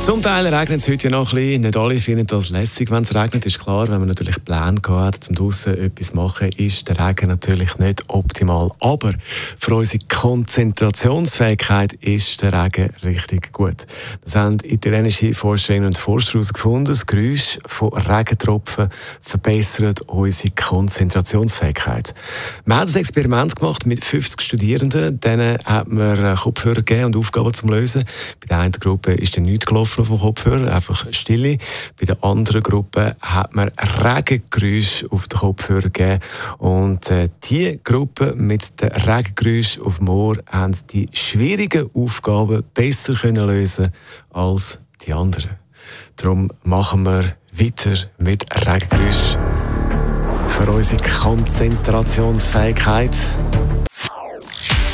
Zum Teil regnet es heute noch ein bisschen. Nicht alle finden das lässig, wenn es regnet. Ist klar, wenn man natürlich Pläne hat, zum draußen etwas machen, ist der Regen natürlich nicht optimal. Aber für unsere Konzentrationsfähigkeit ist der Regen richtig gut. Das haben italienische Forscherinnen und Forscher herausgefunden. Das Geräusch von Regentropfen verbessert unsere Konzentrationsfähigkeit. Wir haben das Experiment gemacht mit 50 Studierenden. Denen hat man Kopfhörer gegeben und Aufgaben zum Lösen. Bei der einen Gruppe ist dann nichts gelaufen auf dem Kopfhörer, einfach Stille. Bei der anderen Gruppe hat man Regengeräusche auf den Kopfhörer gegeben. Und äh, die Gruppe mit den Regengeräuschen auf dem Ohr haben die schwierigen Aufgaben besser können lösen als die anderen. Darum machen wir weiter mit Regengeräuschen für unsere Konzentrationsfähigkeit.